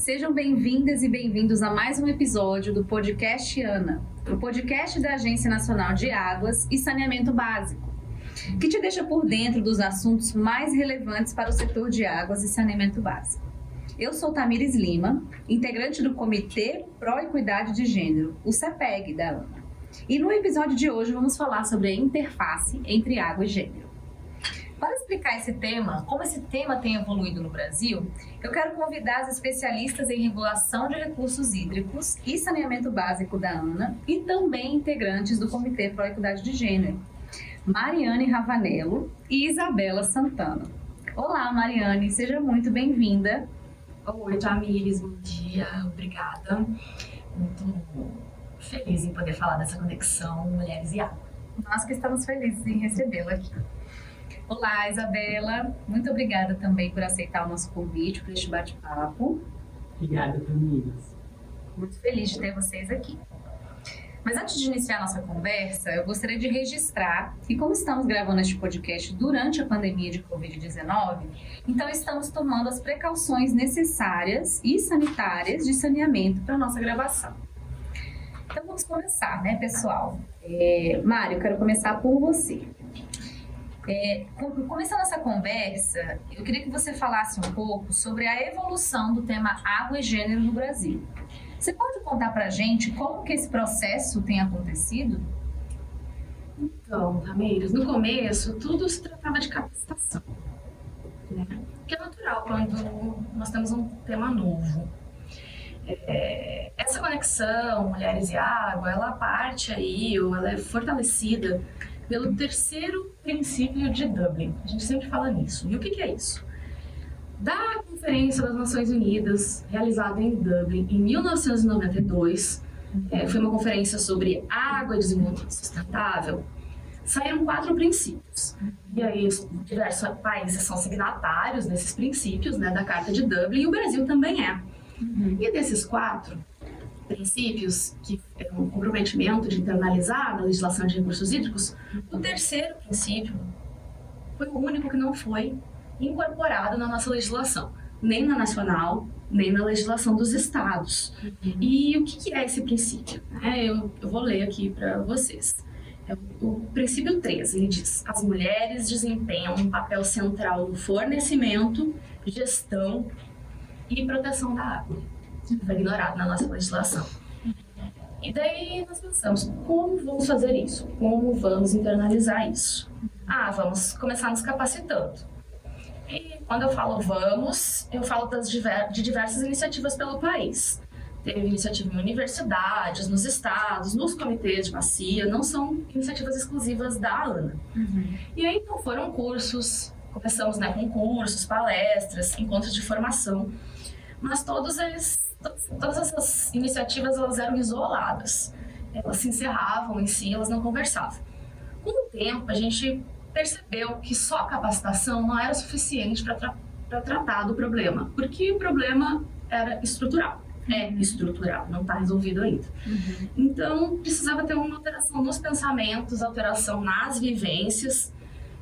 Sejam bem-vindas e bem-vindos a mais um episódio do podcast ANA, o podcast da Agência Nacional de Águas e Saneamento Básico, que te deixa por dentro dos assuntos mais relevantes para o setor de águas e saneamento básico. Eu sou Tamires Lima, integrante do Comitê Pro Equidade de Gênero, o CEPEG da ANA. E no episódio de hoje vamos falar sobre a interface entre água e gênero. Para explicar esse tema, como esse tema tem evoluído no Brasil, eu quero convidar as especialistas em regulação de recursos hídricos e saneamento básico da ANA e também integrantes do Comitê Pro Equidade de Gênero, Mariane Ravanello e Isabela Santana. Olá, Mariane, seja muito bem-vinda. Oi, Tamires, bom dia, obrigada. Muito feliz em poder falar dessa conexão Mulheres e Água. Nós que estamos felizes em recebê-la aqui. Olá, Isabela. Muito obrigada também por aceitar o nosso convite para este bate-papo. Obrigada, Tamires. Muito feliz de ter vocês aqui. Mas antes de iniciar a nossa conversa, eu gostaria de registrar que, como estamos gravando este podcast durante a pandemia de Covid-19, então estamos tomando as precauções necessárias e sanitárias de saneamento para a nossa gravação. Então vamos começar, né, pessoal? É, Mário, eu quero começar por você. É, começando essa conversa, eu queria que você falasse um pouco sobre a evolução do tema água e gênero no Brasil. Você pode contar pra gente como que esse processo tem acontecido? Então, Ramires, no começo tudo se tratava de capacitação. Né? Que é natural quando nós temos um tema novo. É, essa conexão mulheres e água, ela parte aí, ou ela é fortalecida pelo terceiro princípio de Dublin. A gente sempre fala nisso. E o que, que é isso? Da Conferência das Nações Unidas, realizada em Dublin em 1992, é, foi uma conferência sobre água e desenvolvimento sustentável, saíram quatro princípios. E aí, diversos países são signatários desses princípios, né, da Carta de Dublin, e o Brasil também é. Uhum. E desses quatro, princípios, que é um comprometimento de internalizar na legislação de recursos hídricos, o terceiro princípio foi o único que não foi incorporado na nossa legislação, nem na nacional, nem na legislação dos estados. Uhum. E o que, é esse princípio? É, eu, eu vou ler aqui para vocês. É o princípio 3, ele diz: as mulheres desempenham um papel central no fornecimento, gestão e proteção da água foi ignorado na nossa legislação. E daí nós pensamos, como vamos fazer isso? Como vamos internalizar isso? Ah, vamos começar nos capacitando. E quando eu falo vamos, eu falo das diver de diversas iniciativas pelo país. Teve iniciativa em universidades, nos estados, nos comitês de bacia, não são iniciativas exclusivas da ANA. Uhum. E aí então foram cursos, começamos né, com cursos, palestras, encontros de formação, mas todos eles todas essas iniciativas elas eram isoladas. Elas se encerravam em si, elas não conversavam. Com o tempo, a gente percebeu que só a capacitação não era suficiente para tra tratar do problema, porque o problema era estrutural. É estrutural, não está resolvido ainda. Uhum. Então, precisava ter uma alteração nos pensamentos, alteração nas vivências.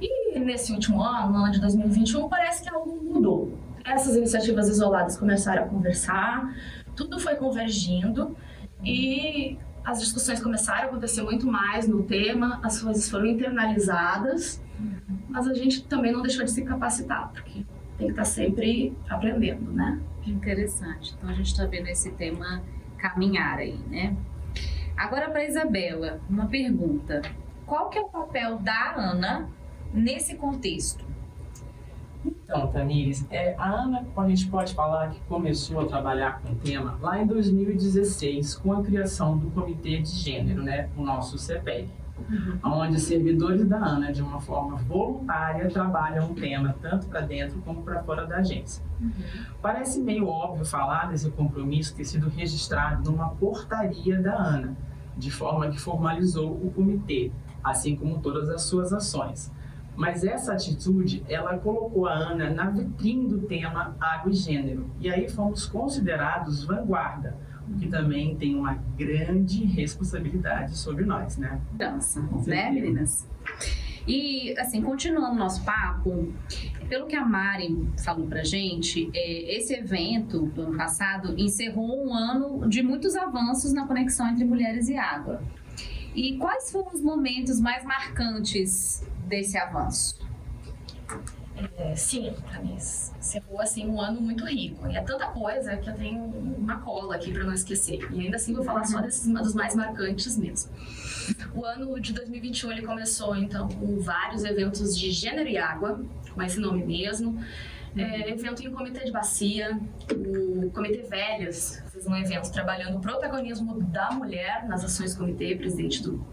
E nesse último ano, no ano de 2021, parece que algo mudou essas iniciativas isoladas começaram a conversar, tudo foi convergindo e as discussões começaram a acontecer muito mais no tema, as coisas foram internalizadas, mas a gente também não deixou de se capacitar, porque tem que estar sempre aprendendo, né? Interessante. Então a gente está vendo esse tema caminhar aí, né? Agora para Isabela, uma pergunta. Qual que é o papel da Ana nesse contexto? Então, Tamires, é, a Ana, a gente pode falar que começou a trabalhar com o tema lá em 2016, com a criação do Comitê de Gênero, né, o nosso CEPEG, uhum. onde servidores da ANA, de uma forma voluntária, trabalham o tema tanto para dentro como para fora da agência. Uhum. Parece meio óbvio falar desse compromisso ter sido registrado numa portaria da ANA, de forma que formalizou o comitê, assim como todas as suas ações. Mas essa atitude, ela colocou a Ana na vitrine do tema água e gênero. E aí fomos considerados vanguarda, o que também tem uma grande responsabilidade sobre nós, né? Dança, né, meninas? E, assim, continuando nosso papo, pelo que a Mari falou pra gente, é, esse evento do ano passado encerrou um ano de muitos avanços na conexão entre mulheres e água. E quais foram os momentos mais marcantes desse avanço? É, sim, Camis. Encerrou assim um ano muito rico. E é tanta coisa que eu tenho uma cola aqui para não esquecer. E ainda assim vou falar só desses dos mais marcantes mesmo. O ano de 2021 ele começou então com vários eventos de gênero e água, com esse nome mesmo. É, evento em comitê de bacia, o Comitê Velhas fez um evento trabalhando o protagonismo da mulher nas ações comitê, presidente do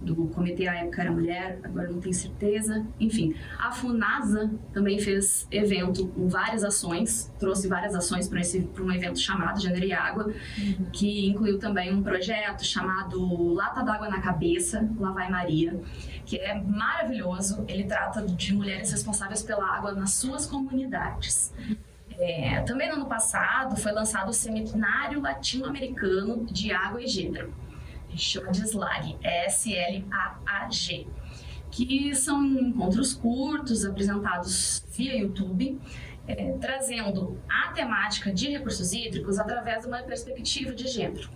do comitê, à época era mulher, agora não tenho certeza. Enfim, a FUNASA também fez evento com várias ações, trouxe várias ações para um evento chamado Gênero e Água, uhum. que incluiu também um projeto chamado Lata d'Água na Cabeça, Lá Vai Maria, que é maravilhoso. Ele trata de mulheres responsáveis pela água nas suas comunidades. É, também no ano passado foi lançado o Seminário Latino-Americano de Água e Gênero chama de SLAG, S-L-A-A-G, que são encontros curtos apresentados via YouTube, é, trazendo a temática de recursos hídricos através de uma perspectiva de gênero.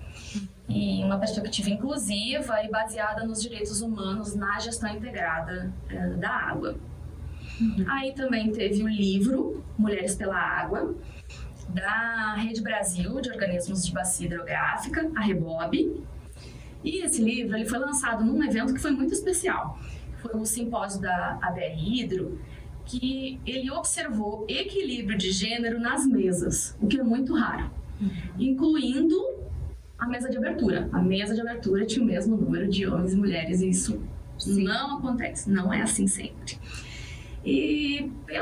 E uma perspectiva inclusiva e baseada nos direitos humanos na gestão integrada é, da água. Uhum. Aí também teve o livro Mulheres pela Água, da Rede Brasil de Organismos de Bacia Hidrográfica, a REBOB, e esse livro ele foi lançado num evento que foi muito especial. Foi o simpósio da ABR Hidro, que ele observou equilíbrio de gênero nas mesas, o que é muito raro, uhum. incluindo a mesa de abertura. A mesa de abertura tinha o mesmo número de homens e mulheres, e isso Sim. não acontece, não é assim sempre.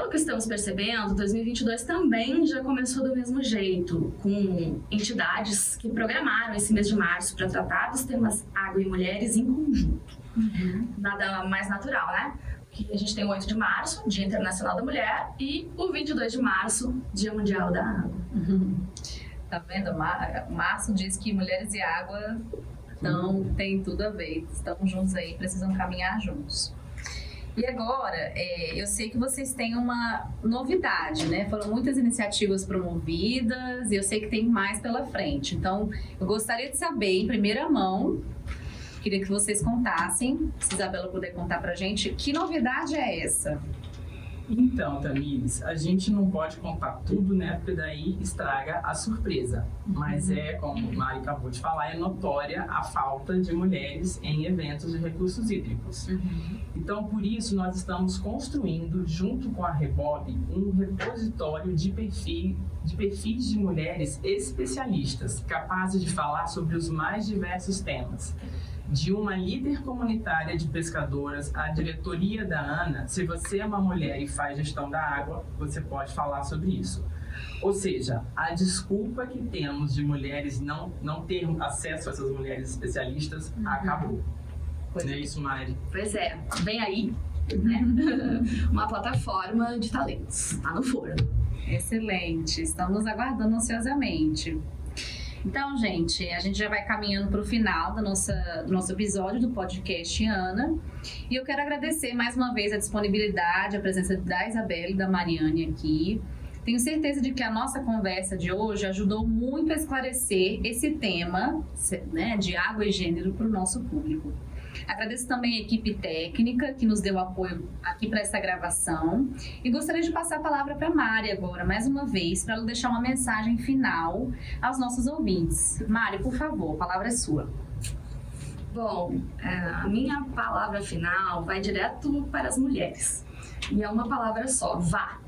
Pelo que estamos percebendo, 2022 também já começou do mesmo jeito, com entidades que programaram esse mês de março para tratar dos temas água e mulheres em conjunto. Uhum. Nada mais natural, né? Que a gente tem o 8 de março, Dia Internacional da Mulher, e o 22 de março, Dia Mundial da Água. Uhum. Tá vendo? Março diz que mulheres e água então tem tudo a ver, estão juntos aí, precisam caminhar juntos. E agora, é, eu sei que vocês têm uma novidade, né? Foram muitas iniciativas promovidas e eu sei que tem mais pela frente. Então, eu gostaria de saber, em primeira mão, queria que vocês contassem, se Isabela puder contar pra gente, que novidade é essa? Então, Tamires, a gente não pode contar tudo, né? Porque daí estraga a surpresa. Mas é, como o Mari acabou de falar, é notória a falta de mulheres em eventos de recursos hídricos. Uhum. Então, por isso, nós estamos construindo, junto com a Rebob, um repositório de, perfil, de perfis de mulheres especialistas, capazes de falar sobre os mais diversos temas de uma líder comunitária de pescadoras à diretoria da ANA, se você é uma mulher e faz gestão da água, você pode falar sobre isso. Ou seja, a desculpa que temos de mulheres não, não ter acesso a essas mulheres especialistas uhum. acabou. Pois não é isso, Mari? Pois é. Vem aí né? uma plataforma de talentos. Está no forno. Excelente. Estamos aguardando ansiosamente. Então, gente, a gente já vai caminhando para o final do nossa, nosso episódio do podcast Ana. E eu quero agradecer mais uma vez a disponibilidade, a presença da Isabelle e da Mariane aqui. Tenho certeza de que a nossa conversa de hoje ajudou muito a esclarecer esse tema né, de água e gênero para o nosso público. Agradeço também a equipe técnica que nos deu apoio aqui para essa gravação e gostaria de passar a palavra para a Mari agora, mais uma vez, para ela deixar uma mensagem final aos nossos ouvintes. Mari, por favor, a palavra é sua. Bom, é, a minha palavra final vai direto para as mulheres. E é uma palavra só: vá.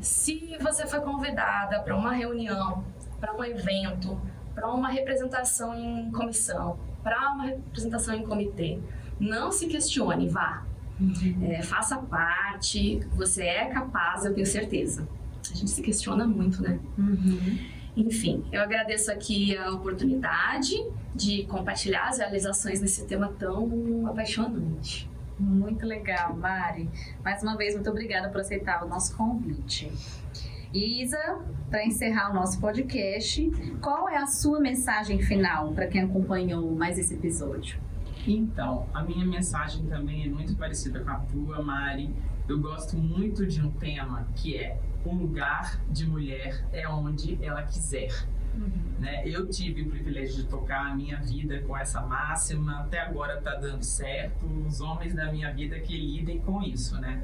Se você foi convidada para uma reunião, para um evento, para uma representação em comissão, para uma representação em comitê. Não se questione, vá. Uhum. É, faça parte, você é capaz, eu tenho certeza. A gente se questiona muito, né? Uhum. Enfim, eu agradeço aqui a oportunidade de compartilhar as realizações nesse tema tão apaixonante. Muito legal, Mari. Mais uma vez, muito obrigada por aceitar o nosso convite. Isa, para encerrar o nosso podcast, qual é a sua mensagem final para quem acompanhou mais esse episódio? Então, a minha mensagem também é muito parecida com a tua, Mari. Eu gosto muito de um tema que é o lugar de mulher é onde ela quiser. Uhum. Né? Eu tive o privilégio de tocar a minha vida com essa máxima, até agora está dando certo. Os homens da minha vida que lidem com isso, né?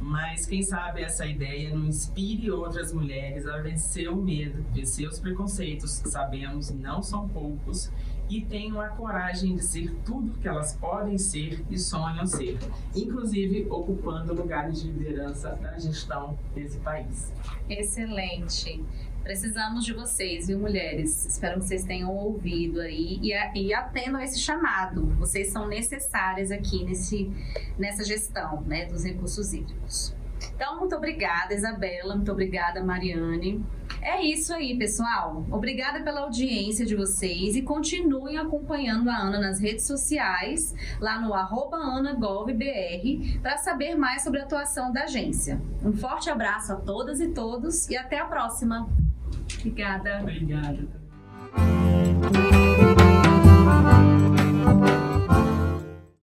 Mas quem sabe essa ideia não inspire outras mulheres a vencer o medo, vencer os preconceitos, que sabemos não são poucos, e tenham a coragem de ser tudo que elas podem ser e sonham ser, inclusive ocupando lugares de liderança na gestão desse país. Excelente. Precisamos de vocês, viu, mulheres? Espero que vocês tenham ouvido aí e, e atendam a esse chamado. Vocês são necessárias aqui nesse, nessa gestão né, dos recursos hídricos. Então, muito obrigada, Isabela. Muito obrigada, Mariane. É isso aí, pessoal. Obrigada pela audiência de vocês e continuem acompanhando a Ana nas redes sociais, lá no AnaGovBR, para saber mais sobre a atuação da agência. Um forte abraço a todas e todos e até a próxima. Obrigada. Obrigada.